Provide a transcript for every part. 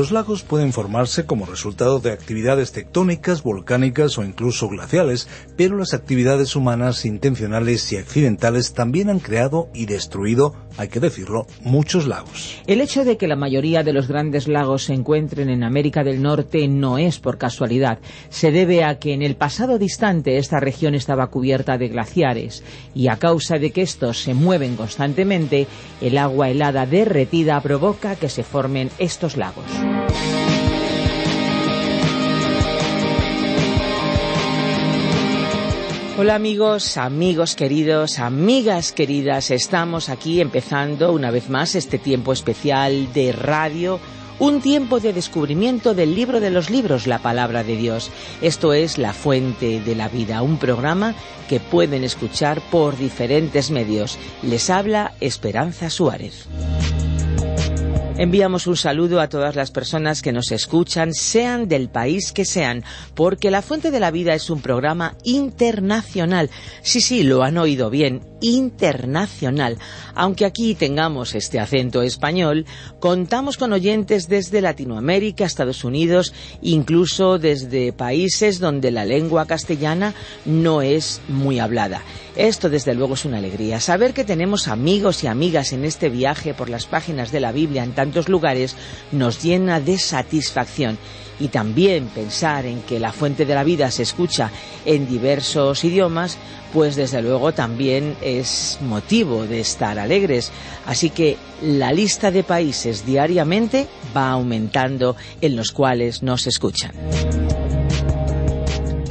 Los lagos pueden formarse como resultado de actividades tectónicas, volcánicas o incluso glaciales, pero las actividades humanas intencionales y accidentales también han creado y destruido, hay que decirlo, muchos lagos. El hecho de que la mayoría de los grandes lagos se encuentren en América del Norte no es por casualidad. Se debe a que en el pasado distante esta región estaba cubierta de glaciares y a causa de que estos se mueven constantemente, el agua helada derretida provoca que se formen estos lagos. Hola amigos, amigos queridos, amigas queridas, estamos aquí empezando una vez más este tiempo especial de radio, un tiempo de descubrimiento del libro de los libros, la palabra de Dios. Esto es La Fuente de la Vida, un programa que pueden escuchar por diferentes medios. Les habla Esperanza Suárez. Enviamos un saludo a todas las personas que nos escuchan, sean del país que sean, porque La Fuente de la Vida es un programa internacional. Sí, sí, lo han oído bien, internacional. Aunque aquí tengamos este acento español, contamos con oyentes desde Latinoamérica, Estados Unidos, incluso desde países donde la lengua castellana no es muy hablada. Esto desde luego es una alegría. Saber que tenemos amigos y amigas en este viaje por las páginas de la Biblia en tantos lugares nos llena de satisfacción y también pensar en que la fuente de la vida se escucha en diversos idiomas, pues desde luego también es motivo de estar alegres. Así que la lista de países diariamente va aumentando en los cuales nos escuchan.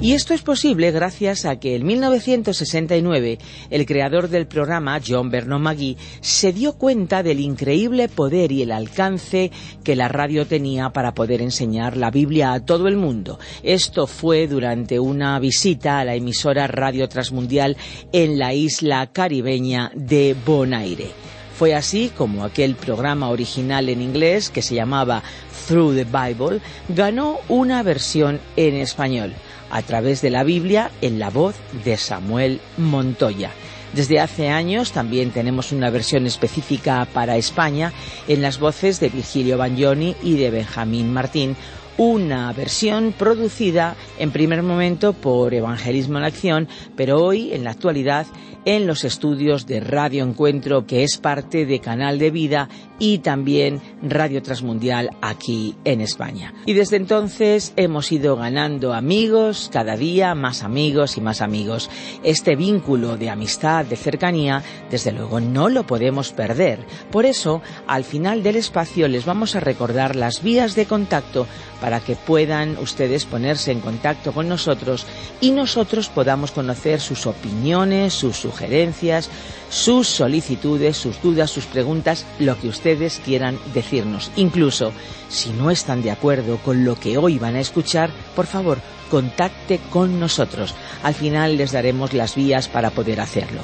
Y esto es posible gracias a que en 1969 el creador del programa, John Vernon Magui, se dio cuenta del increíble poder y el alcance que la radio tenía para poder enseñar la Biblia a todo el mundo. Esto fue durante una visita a la emisora Radio Transmundial en la isla caribeña de Bonaire. Fue así como aquel programa original en inglés que se llamaba Through the Bible ganó una versión en español a través de la Biblia en la voz de Samuel Montoya. Desde hace años también tenemos una versión específica para España en las voces de Virgilio Bagnoni y de Benjamín Martín, una versión producida en primer momento por Evangelismo en Acción, pero hoy, en la actualidad, en los estudios de Radio Encuentro, que es parte de Canal de Vida y también Radio Transmundial aquí en España. Y desde entonces hemos ido ganando amigos, cada día más amigos y más amigos. Este vínculo de amistad, de cercanía, desde luego no lo podemos perder. Por eso, al final del espacio les vamos a recordar las vías de contacto para que puedan ustedes ponerse en contacto con nosotros y nosotros podamos conocer sus opiniones, sus sugerencias, sus solicitudes, sus dudas, sus preguntas, lo que ustedes quieran decirnos. Incluso, si no están de acuerdo con lo que hoy van a escuchar, por favor, contacte con nosotros. Al final les daremos las vías para poder hacerlo.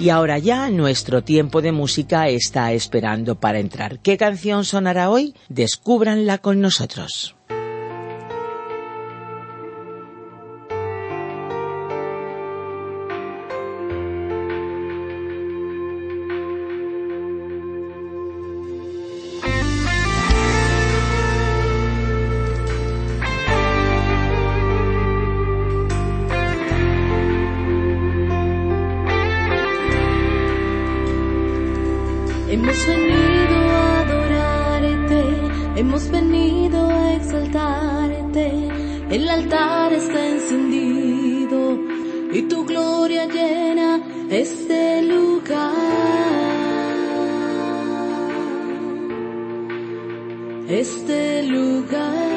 Y ahora ya nuestro tiempo de música está esperando para entrar. ¿Qué canción sonará hoy? Descúbranla con nosotros. El altar está encendido y tu gloria llena este lugar. Este lugar.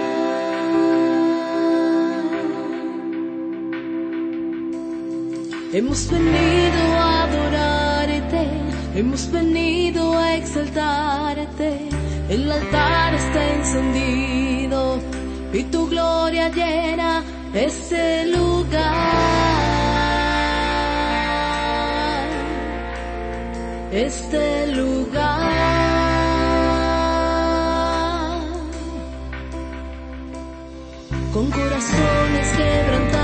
Hemos venido a adorarte hemos venido a exaltarte. El altar está encendido y tu gloria llena este lugar. Este lugar. Con corazones quebrantados.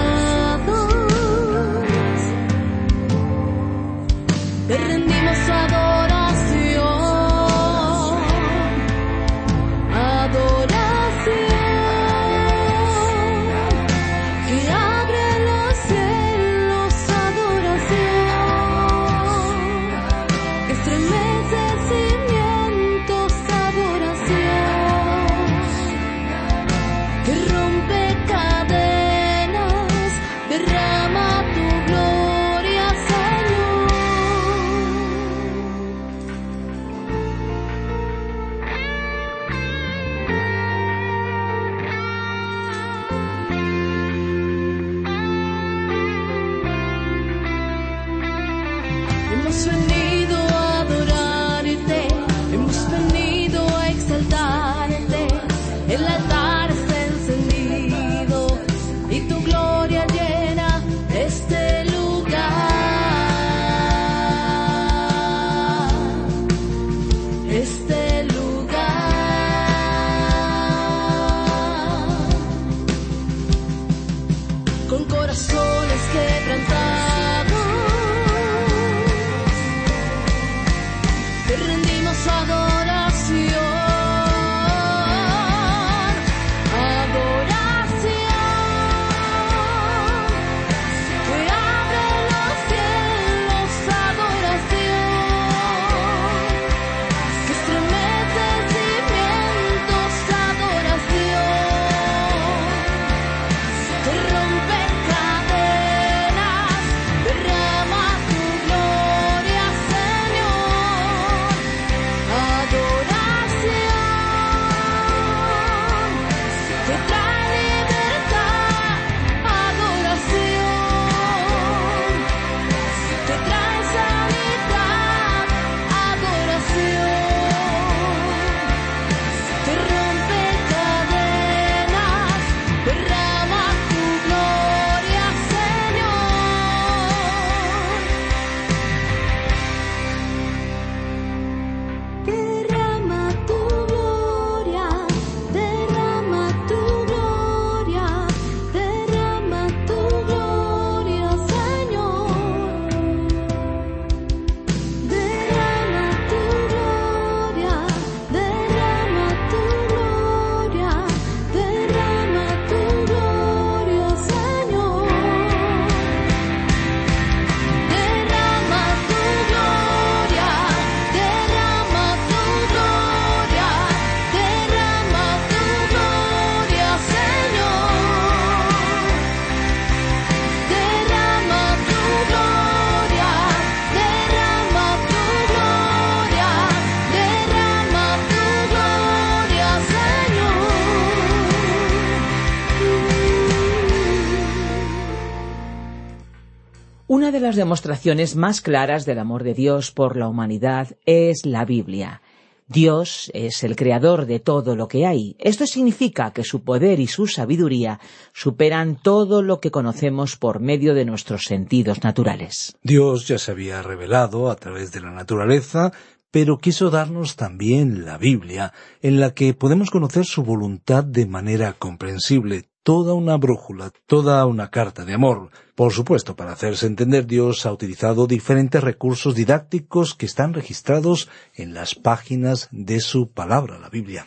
Las demostraciones más claras del amor de Dios por la humanidad es la Biblia. Dios es el creador de todo lo que hay. Esto significa que su poder y su sabiduría superan todo lo que conocemos por medio de nuestros sentidos naturales. Dios ya se había revelado a través de la naturaleza, pero quiso darnos también la Biblia, en la que podemos conocer su voluntad de manera comprensible, toda una brújula, toda una carta de amor. Por supuesto, para hacerse entender, Dios ha utilizado diferentes recursos didácticos que están registrados en las páginas de su palabra, la Biblia.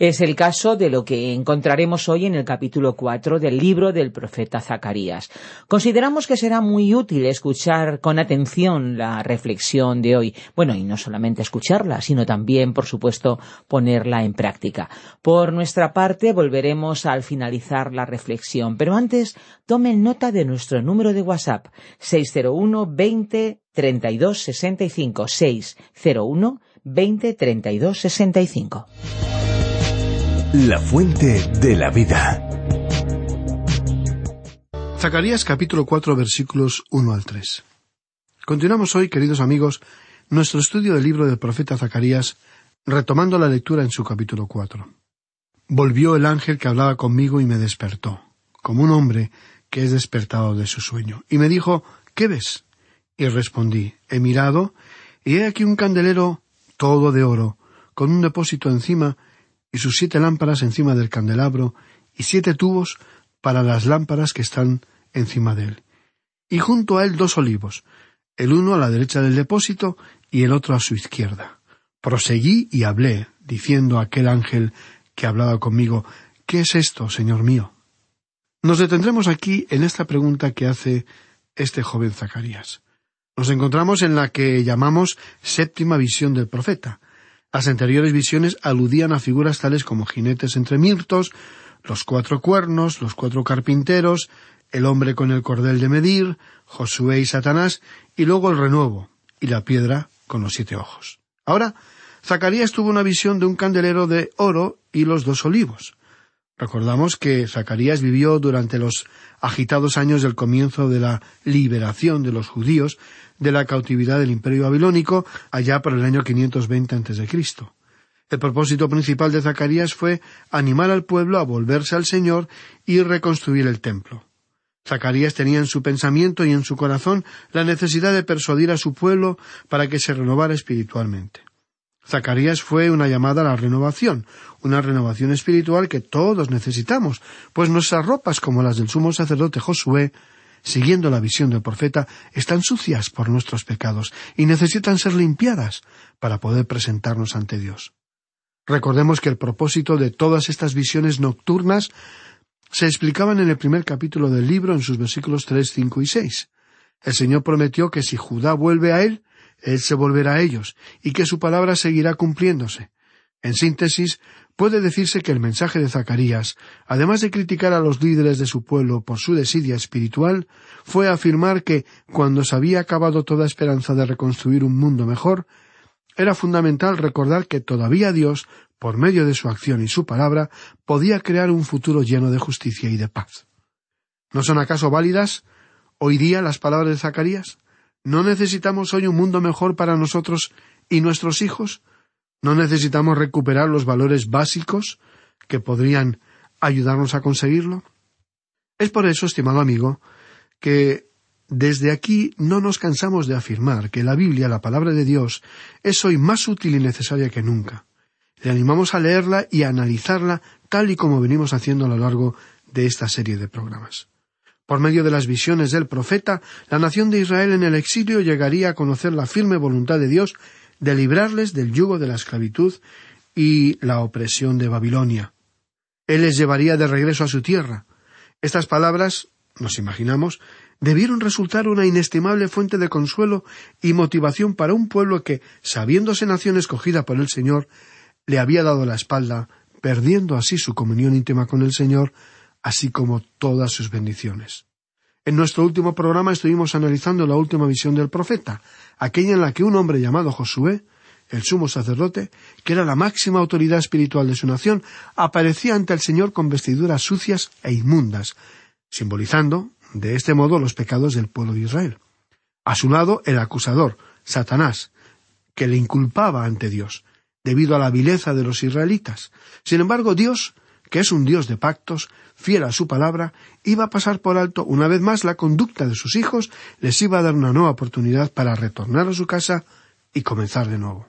Es el caso de lo que encontraremos hoy en el capítulo 4 del libro del profeta Zacarías. Consideramos que será muy útil escuchar con atención la reflexión de hoy. Bueno, y no solamente escucharla, sino también, por supuesto, ponerla en práctica. Por nuestra parte, volveremos al finalizar la reflexión, pero antes tomen nota de nuestro número de WhatsApp 601 20 32 65 601 20 32 65. La fuente de la vida. Zacarías capítulo 4 versículos 1 al 3. Continuamos hoy, queridos amigos, nuestro estudio del libro del profeta Zacarías, retomando la lectura en su capítulo cuatro. Volvió el ángel que hablaba conmigo y me despertó, como un hombre que es despertado de su sueño, y me dijo ¿Qué ves? Y respondí He mirado, y he aquí un candelero todo de oro, con un depósito encima, y sus siete lámparas encima del candelabro, y siete tubos para las lámparas que están encima de él. Y junto a él dos olivos, el uno a la derecha del depósito y el otro a su izquierda. Proseguí y hablé, diciendo a aquel ángel que hablaba conmigo, ¿Qué es esto, Señor mío? Nos detendremos aquí en esta pregunta que hace este joven Zacarías. Nos encontramos en la que llamamos séptima visión del profeta. Las anteriores visiones aludían a figuras tales como jinetes entre mirtos, los cuatro cuernos, los cuatro carpinteros, el hombre con el cordel de medir, Josué y Satanás, y luego el renuevo, y la piedra con los siete ojos. Ahora, Zacarías tuvo una visión de un candelero de oro y los dos olivos. Recordamos que Zacarías vivió durante los agitados años del comienzo de la liberación de los judíos de la cautividad del imperio babilónico allá por el año 520 a.C. El propósito principal de Zacarías fue animar al pueblo a volverse al Señor y reconstruir el templo. Zacarías tenía en su pensamiento y en su corazón la necesidad de persuadir a su pueblo para que se renovara espiritualmente. Zacarías fue una llamada a la renovación, una renovación espiritual que todos necesitamos, pues nuestras ropas, como las del sumo sacerdote Josué, siguiendo la visión del profeta, están sucias por nuestros pecados y necesitan ser limpiadas para poder presentarnos ante Dios. Recordemos que el propósito de todas estas visiones nocturnas se explicaban en el primer capítulo del libro en sus versículos tres, cinco y seis. El Señor prometió que si Judá vuelve a él, él se volverá a ellos, y que su palabra seguirá cumpliéndose. En síntesis, puede decirse que el mensaje de Zacarías, además de criticar a los líderes de su pueblo por su desidia espiritual, fue afirmar que, cuando se había acabado toda esperanza de reconstruir un mundo mejor, era fundamental recordar que todavía Dios, por medio de su acción y su palabra, podía crear un futuro lleno de justicia y de paz. ¿No son acaso válidas hoy día las palabras de Zacarías? ¿No necesitamos hoy un mundo mejor para nosotros y nuestros hijos? ¿No necesitamos recuperar los valores básicos que podrían ayudarnos a conseguirlo? Es por eso, estimado amigo, que desde aquí no nos cansamos de afirmar que la Biblia, la palabra de Dios, es hoy más útil y necesaria que nunca. Le animamos a leerla y a analizarla tal y como venimos haciendo a lo largo de esta serie de programas. Por medio de las visiones del profeta, la nación de Israel en el exilio llegaría a conocer la firme voluntad de Dios de librarles del yugo de la esclavitud y la opresión de Babilonia. Él les llevaría de regreso a su tierra. Estas palabras, nos imaginamos, debieron resultar una inestimable fuente de consuelo y motivación para un pueblo que, sabiéndose nación escogida por el Señor, le había dado la espalda, perdiendo así su comunión íntima con el Señor así como todas sus bendiciones. En nuestro último programa estuvimos analizando la última visión del profeta, aquella en la que un hombre llamado Josué, el sumo sacerdote, que era la máxima autoridad espiritual de su nación, aparecía ante el Señor con vestiduras sucias e inmundas, simbolizando, de este modo, los pecados del pueblo de Israel. A su lado, el acusador, Satanás, que le inculpaba ante Dios, debido a la vileza de los israelitas. Sin embargo, Dios que es un Dios de pactos, fiel a su palabra, iba a pasar por alto una vez más la conducta de sus hijos, les iba a dar una nueva oportunidad para retornar a su casa y comenzar de nuevo.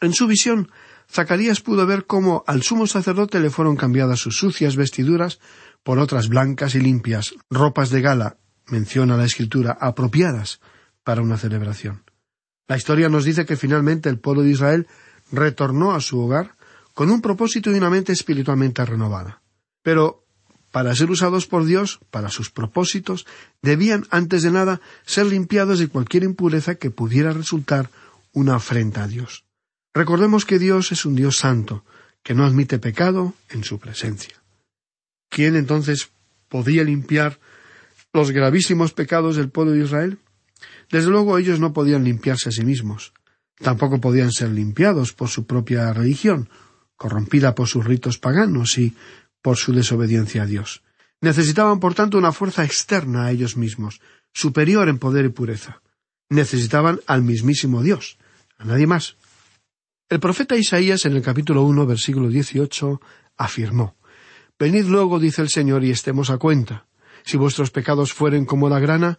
En su visión, Zacarías pudo ver cómo al sumo sacerdote le fueron cambiadas sus sucias vestiduras por otras blancas y limpias, ropas de gala, menciona la escritura, apropiadas para una celebración. La historia nos dice que finalmente el pueblo de Israel retornó a su hogar con un propósito y una mente espiritualmente renovada. Pero, para ser usados por Dios, para sus propósitos, debían, antes de nada, ser limpiados de cualquier impureza que pudiera resultar una afrenta a Dios. Recordemos que Dios es un Dios santo, que no admite pecado en su presencia. ¿Quién entonces podía limpiar los gravísimos pecados del pueblo de Israel? Desde luego ellos no podían limpiarse a sí mismos. Tampoco podían ser limpiados por su propia religión, corrompida por sus ritos paganos y por su desobediencia a Dios. Necesitaban, por tanto, una fuerza externa a ellos mismos, superior en poder y pureza. Necesitaban al mismísimo Dios, a nadie más. El profeta Isaías en el capítulo 1, versículo 18, afirmó, Venid luego, dice el Señor, y estemos a cuenta. Si vuestros pecados fueren como la grana,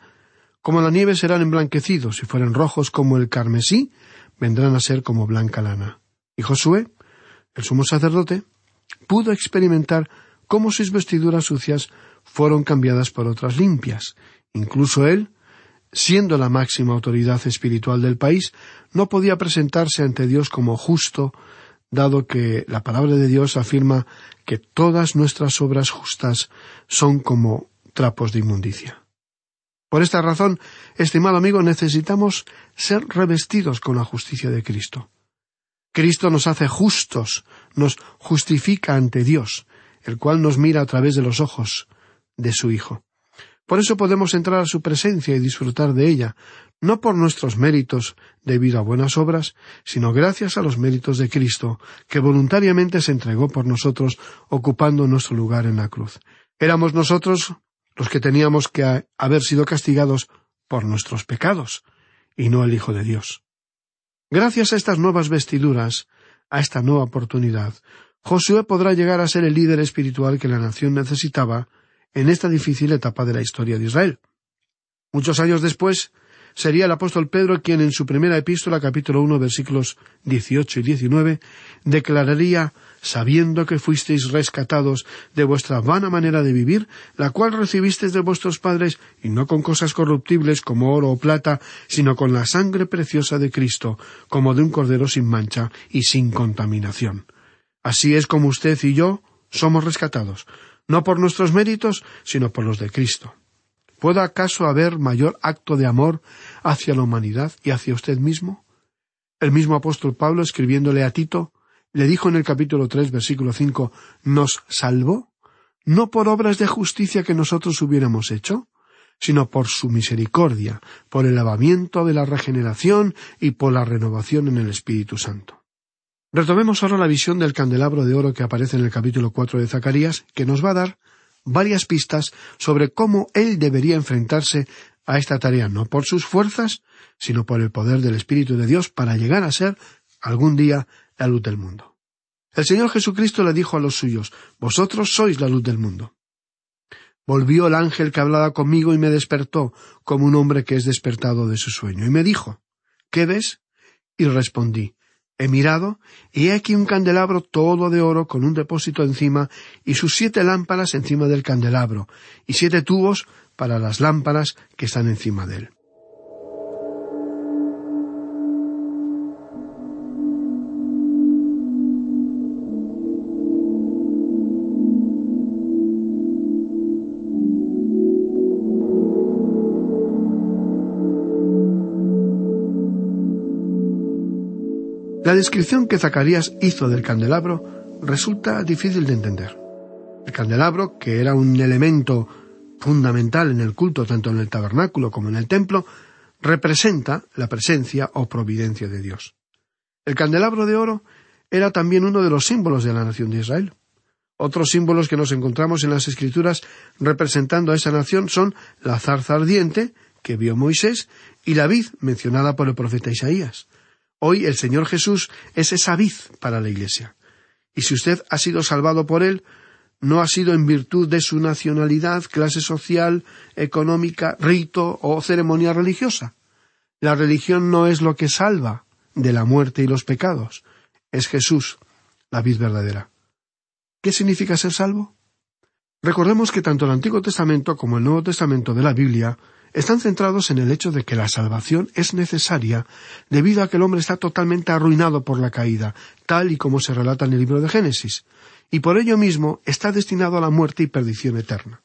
como la nieve serán emblanquecidos, si fueren rojos como el carmesí, vendrán a ser como blanca lana. Y Josué, el sumo sacerdote, pudo experimentar cómo sus vestiduras sucias fueron cambiadas por otras limpias. Incluso él, siendo la máxima autoridad espiritual del país, no podía presentarse ante Dios como justo, dado que la palabra de Dios afirma que todas nuestras obras justas son como trapos de inmundicia. Por esta razón, estimado amigo, necesitamos ser revestidos con la justicia de Cristo. Cristo nos hace justos, nos justifica ante Dios, el cual nos mira a través de los ojos de su Hijo. Por eso podemos entrar a su presencia y disfrutar de ella, no por nuestros méritos debido a buenas obras, sino gracias a los méritos de Cristo, que voluntariamente se entregó por nosotros, ocupando nuestro lugar en la cruz. Éramos nosotros los que teníamos que haber sido castigados por nuestros pecados, y no el Hijo de Dios. Gracias a estas nuevas vestiduras, a esta nueva oportunidad, Josué podrá llegar a ser el líder espiritual que la nación necesitaba en esta difícil etapa de la historia de Israel. Muchos años después, sería el apóstol Pedro quien en su primera epístola, capítulo uno, versículos dieciocho y diecinueve, declararía sabiendo que fuisteis rescatados de vuestra vana manera de vivir, la cual recibisteis de vuestros padres, y no con cosas corruptibles como oro o plata, sino con la sangre preciosa de Cristo, como de un cordero sin mancha y sin contaminación. Así es como usted y yo somos rescatados, no por nuestros méritos, sino por los de Cristo. ¿Puede acaso haber mayor acto de amor hacia la humanidad y hacia usted mismo? El mismo apóstol Pablo, escribiéndole a Tito, le dijo en el capítulo tres, versículo cinco, nos salvó, no por obras de justicia que nosotros hubiéramos hecho, sino por su misericordia, por el lavamiento de la regeneración y por la renovación en el Espíritu Santo. Retomemos ahora la visión del candelabro de oro que aparece en el capítulo cuatro de Zacarías, que nos va a dar varias pistas sobre cómo él debería enfrentarse a esta tarea, no por sus fuerzas, sino por el poder del Espíritu de Dios para llegar a ser, algún día, la luz del mundo. El Señor Jesucristo le dijo a los suyos, Vosotros sois la luz del mundo. Volvió el ángel que hablaba conmigo y me despertó, como un hombre que es despertado de su sueño, y me dijo, ¿Qué ves? Y respondí, He mirado, y he aquí un candelabro todo de oro con un depósito encima, y sus siete lámparas encima del candelabro, y siete tubos para las lámparas que están encima de él. La descripción que Zacarías hizo del candelabro resulta difícil de entender. El candelabro, que era un elemento fundamental en el culto tanto en el tabernáculo como en el templo, representa la presencia o providencia de Dios. El candelabro de oro era también uno de los símbolos de la nación de Israel. Otros símbolos que nos encontramos en las Escrituras representando a esa nación son la zarza ardiente que vio Moisés y la vid mencionada por el profeta Isaías. Hoy el Señor Jesús es esa vid para la Iglesia. Y si usted ha sido salvado por Él, no ha sido en virtud de su nacionalidad, clase social, económica, rito o ceremonia religiosa. La religión no es lo que salva de la muerte y los pecados. Es Jesús, la vid verdadera. ¿Qué significa ser salvo? Recordemos que tanto el Antiguo Testamento como el Nuevo Testamento de la Biblia están centrados en el hecho de que la salvación es necesaria debido a que el hombre está totalmente arruinado por la caída, tal y como se relata en el libro de Génesis, y por ello mismo está destinado a la muerte y perdición eterna.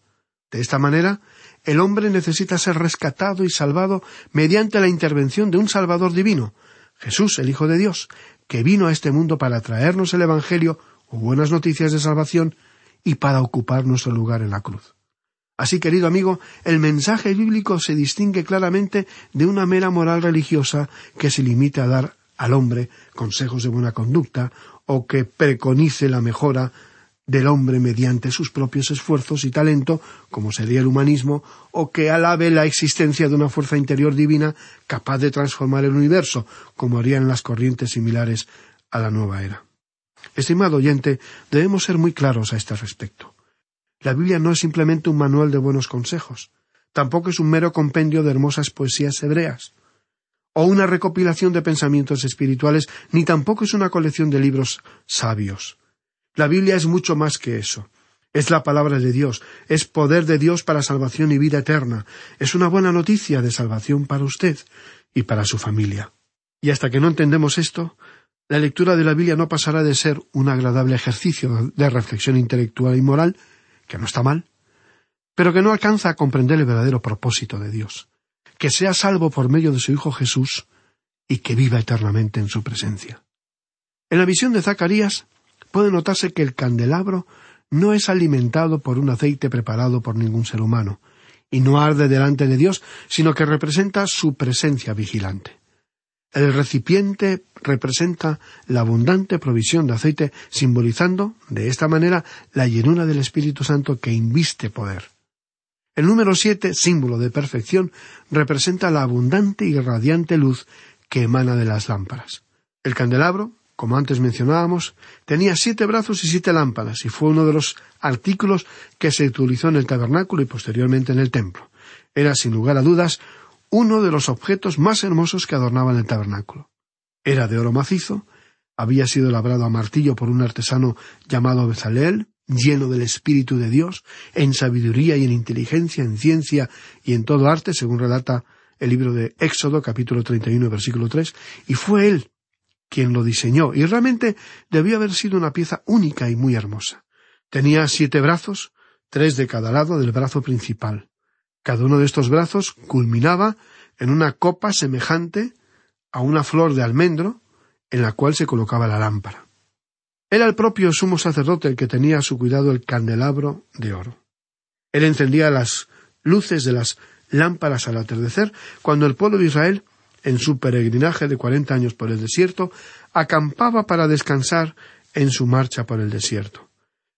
De esta manera, el hombre necesita ser rescatado y salvado mediante la intervención de un Salvador divino, Jesús, el Hijo de Dios, que vino a este mundo para traernos el Evangelio o buenas noticias de salvación y para ocupar nuestro lugar en la cruz. Así, querido amigo, el mensaje bíblico se distingue claramente de una mera moral religiosa que se limita a dar al hombre consejos de buena conducta o que preconice la mejora del hombre mediante sus propios esfuerzos y talento, como sería el humanismo, o que alabe la existencia de una fuerza interior divina capaz de transformar el universo, como harían las corrientes similares a la nueva era. Estimado oyente, debemos ser muy claros a este respecto. La Biblia no es simplemente un manual de buenos consejos, tampoco es un mero compendio de hermosas poesías hebreas, o una recopilación de pensamientos espirituales, ni tampoco es una colección de libros sabios. La Biblia es mucho más que eso. Es la palabra de Dios, es poder de Dios para salvación y vida eterna, es una buena noticia de salvación para usted y para su familia. Y hasta que no entendemos esto, la lectura de la Biblia no pasará de ser un agradable ejercicio de reflexión intelectual y moral, que no está mal, pero que no alcanza a comprender el verdadero propósito de Dios, que sea salvo por medio de su Hijo Jesús y que viva eternamente en su presencia. En la visión de Zacarías, puede notarse que el candelabro no es alimentado por un aceite preparado por ningún ser humano, y no arde delante de Dios, sino que representa su presencia vigilante. El recipiente representa la abundante provisión de aceite, simbolizando, de esta manera, la llenura del Espíritu Santo que inviste poder. El número siete, símbolo de perfección, representa la abundante y radiante luz que emana de las lámparas. El candelabro, como antes mencionábamos, tenía siete brazos y siete lámparas, y fue uno de los artículos que se utilizó en el tabernáculo y posteriormente en el templo. Era, sin lugar a dudas, uno de los objetos más hermosos que adornaban el tabernáculo. Era de oro macizo, había sido labrado a martillo por un artesano llamado Bezaleel, lleno del Espíritu de Dios, en sabiduría y en inteligencia, en ciencia y en todo arte, según relata el libro de Éxodo, capítulo 31, versículo 3, y fue él quien lo diseñó, y realmente debió haber sido una pieza única y muy hermosa. Tenía siete brazos, tres de cada lado del brazo principal. Cada uno de estos brazos culminaba en una copa semejante a una flor de almendro en la cual se colocaba la lámpara. Era el propio sumo sacerdote el que tenía a su cuidado el candelabro de oro. Él encendía las luces de las lámparas al atardecer cuando el pueblo de Israel en su peregrinaje de cuarenta años por el desierto, acampaba para descansar en su marcha por el desierto.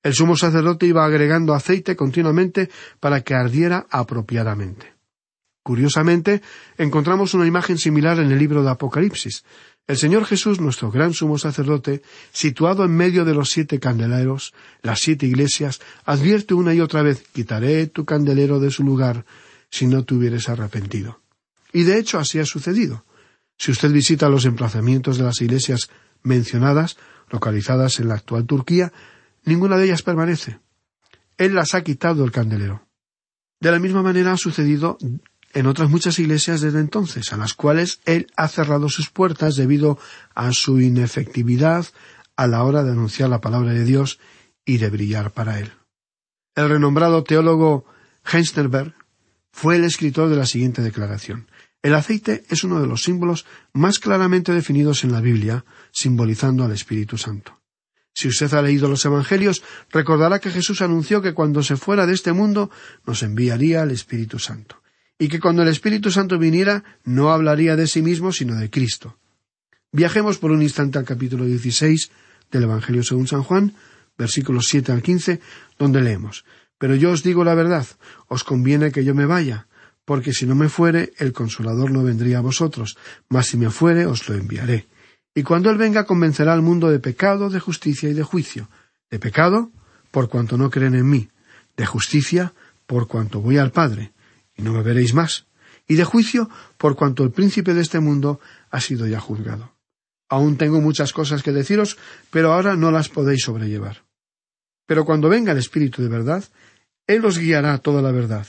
El sumo sacerdote iba agregando aceite continuamente para que ardiera apropiadamente. Curiosamente, encontramos una imagen similar en el libro de Apocalipsis. El Señor Jesús, nuestro gran sumo sacerdote, situado en medio de los siete candeleros, las siete iglesias, advierte una y otra vez quitaré tu candelero de su lugar si no te hubieres arrepentido. Y de hecho así ha sucedido. Si usted visita los emplazamientos de las iglesias mencionadas, localizadas en la actual Turquía, ninguna de ellas permanece. Él las ha quitado el candelero. De la misma manera ha sucedido en otras muchas iglesias desde entonces, a las cuales él ha cerrado sus puertas debido a su inefectividad a la hora de anunciar la palabra de Dios y de brillar para él. El renombrado teólogo Heinsterberg fue el escritor de la siguiente declaración. El aceite es uno de los símbolos más claramente definidos en la Biblia, simbolizando al Espíritu Santo. Si usted ha leído los Evangelios, recordará que Jesús anunció que cuando se fuera de este mundo nos enviaría al Espíritu Santo, y que cuando el Espíritu Santo viniera no hablaría de sí mismo, sino de Cristo. Viajemos por un instante al capítulo 16 del Evangelio según San Juan, versículos 7 al 15, donde leemos Pero yo os digo la verdad, os conviene que yo me vaya, porque si no me fuere, el consolador no vendría a vosotros, mas si me fuere, os lo enviaré. Y cuando él venga, convencerá al mundo de pecado, de justicia y de juicio. De pecado, por cuanto no creen en mí. De justicia, por cuanto voy al Padre, y no me veréis más. Y de juicio, por cuanto el príncipe de este mundo ha sido ya juzgado. Aún tengo muchas cosas que deciros, pero ahora no las podéis sobrellevar. Pero cuando venga el Espíritu de verdad, Él os guiará toda la verdad,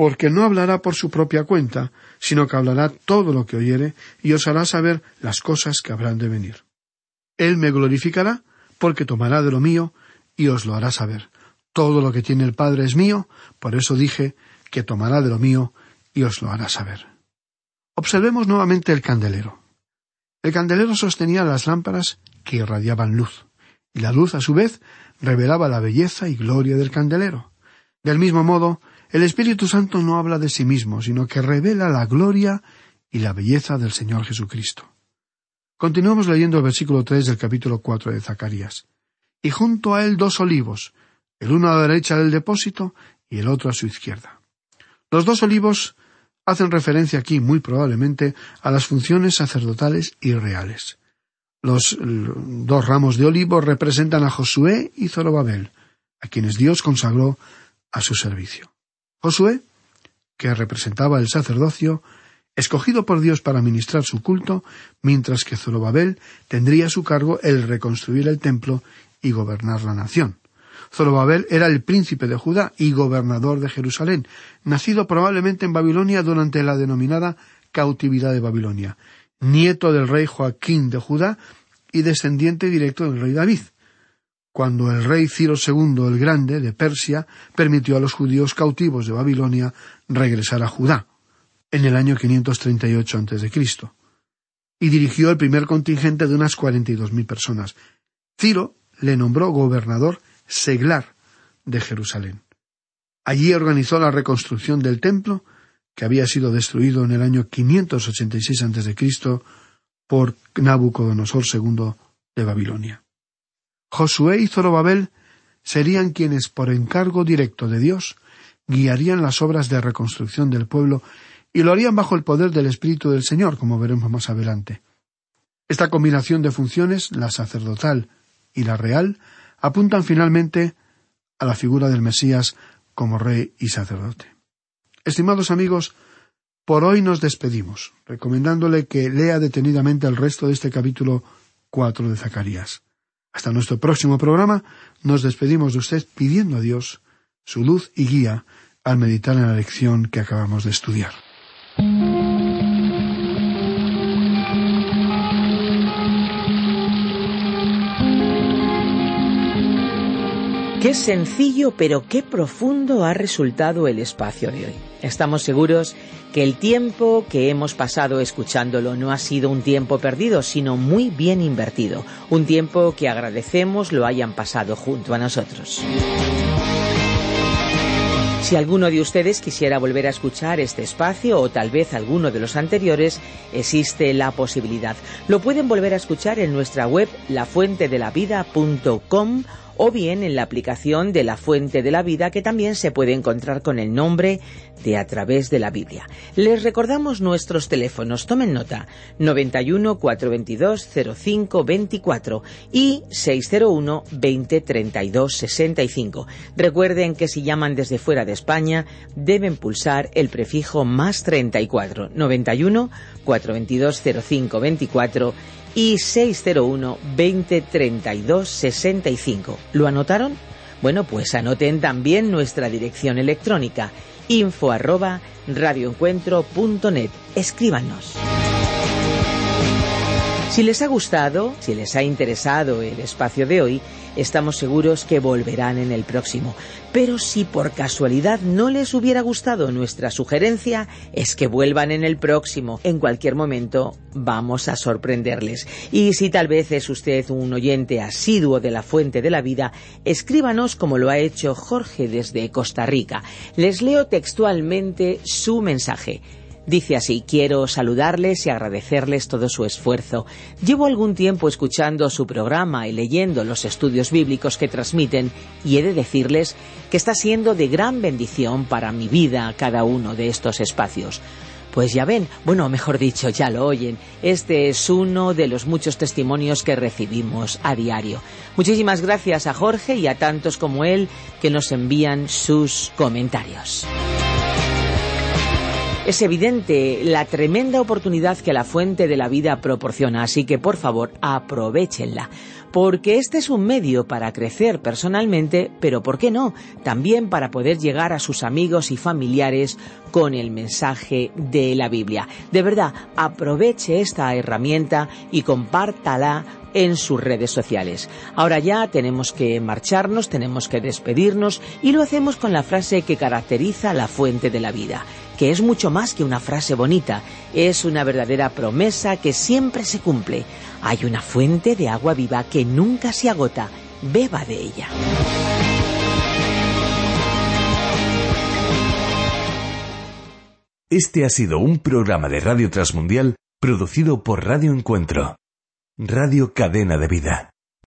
porque no hablará por su propia cuenta, sino que hablará todo lo que oyere y os hará saber las cosas que habrán de venir. Él me glorificará, porque tomará de lo mío y os lo hará saber. Todo lo que tiene el Padre es mío, por eso dije que tomará de lo mío y os lo hará saber. Observemos nuevamente el candelero. El candelero sostenía las lámparas que irradiaban luz, y la luz, a su vez, revelaba la belleza y gloria del candelero. Del mismo modo, el Espíritu Santo no habla de sí mismo, sino que revela la gloria y la belleza del Señor Jesucristo. Continuamos leyendo el versículo tres del capítulo cuatro de Zacarías. y junto a él dos olivos, el uno a la derecha del depósito y el otro a su izquierda. Los dos olivos hacen referencia aquí, muy probablemente, a las funciones sacerdotales y reales. Los dos ramos de olivo representan a Josué y Zorobabel, a quienes Dios consagró a su servicio. Josué, que representaba el sacerdocio, escogido por Dios para ministrar su culto, mientras que Zorobabel tendría a su cargo el reconstruir el templo y gobernar la nación. Zorobabel era el príncipe de Judá y gobernador de Jerusalén, nacido probablemente en Babilonia durante la denominada cautividad de Babilonia, nieto del rey Joaquín de Judá y descendiente directo del rey David, cuando el rey Ciro II el Grande de Persia permitió a los judíos cautivos de Babilonia regresar a Judá en el año 538 a.C. y dirigió el primer contingente de unas cuarenta y dos mil personas. Ciro le nombró gobernador seglar de Jerusalén. Allí organizó la reconstrucción del templo, que había sido destruido en el año 586 a.C. por Nabucodonosor II de Babilonia. Josué y Zorobabel serían quienes, por encargo directo de Dios, guiarían las obras de reconstrucción del pueblo y lo harían bajo el poder del Espíritu del Señor, como veremos más adelante. Esta combinación de funciones, la sacerdotal y la real, apuntan finalmente a la figura del Mesías como rey y sacerdote. Estimados amigos, por hoy nos despedimos, recomendándole que lea detenidamente el resto de este capítulo cuatro de Zacarías. Hasta nuestro próximo programa, nos despedimos de usted pidiendo a Dios su luz y guía al meditar en la lección que acabamos de estudiar. Qué sencillo pero qué profundo ha resultado el espacio de hoy. Estamos seguros que el tiempo que hemos pasado escuchándolo no ha sido un tiempo perdido, sino muy bien invertido, un tiempo que agradecemos lo hayan pasado junto a nosotros. Si alguno de ustedes quisiera volver a escuchar este espacio o tal vez alguno de los anteriores, existe la posibilidad. Lo pueden volver a escuchar en nuestra web lafuentedelavida.com o bien en la aplicación de la Fuente de la Vida que también se puede encontrar con el nombre de A través de la Biblia. Les recordamos nuestros teléfonos, tomen nota, 91 422 05 24 y 601 20 32 65. Recuerden que si llaman desde fuera de España deben pulsar el prefijo más 34 91 422 05 24 y 601 20 32 65. ¿Lo anotaron? Bueno, pues anoten también nuestra dirección electrónica info arroba radioencuentro.net. Escríbanos. Si les ha gustado, si les ha interesado el espacio de hoy, estamos seguros que volverán en el próximo. Pero si por casualidad no les hubiera gustado nuestra sugerencia, es que vuelvan en el próximo. En cualquier momento vamos a sorprenderles. Y si tal vez es usted un oyente asiduo de la Fuente de la Vida, escríbanos como lo ha hecho Jorge desde Costa Rica. Les leo textualmente su mensaje. Dice así, quiero saludarles y agradecerles todo su esfuerzo. Llevo algún tiempo escuchando su programa y leyendo los estudios bíblicos que transmiten y he de decirles que está siendo de gran bendición para mi vida cada uno de estos espacios. Pues ya ven, bueno, mejor dicho, ya lo oyen. Este es uno de los muchos testimonios que recibimos a diario. Muchísimas gracias a Jorge y a tantos como él que nos envían sus comentarios. Es evidente la tremenda oportunidad que la fuente de la vida proporciona, así que por favor aprovechenla, porque este es un medio para crecer personalmente, pero ¿por qué no? También para poder llegar a sus amigos y familiares con el mensaje de la Biblia. De verdad, aproveche esta herramienta y compártala en sus redes sociales. Ahora ya tenemos que marcharnos, tenemos que despedirnos y lo hacemos con la frase que caracteriza la fuente de la vida, que es mucho más que una frase bonita, es una verdadera promesa que siempre se cumple. Hay una fuente de agua viva que nunca se agota, beba de ella. Este ha sido un programa de Radio Transmundial producido por Radio Encuentro, Radio Cadena de Vida.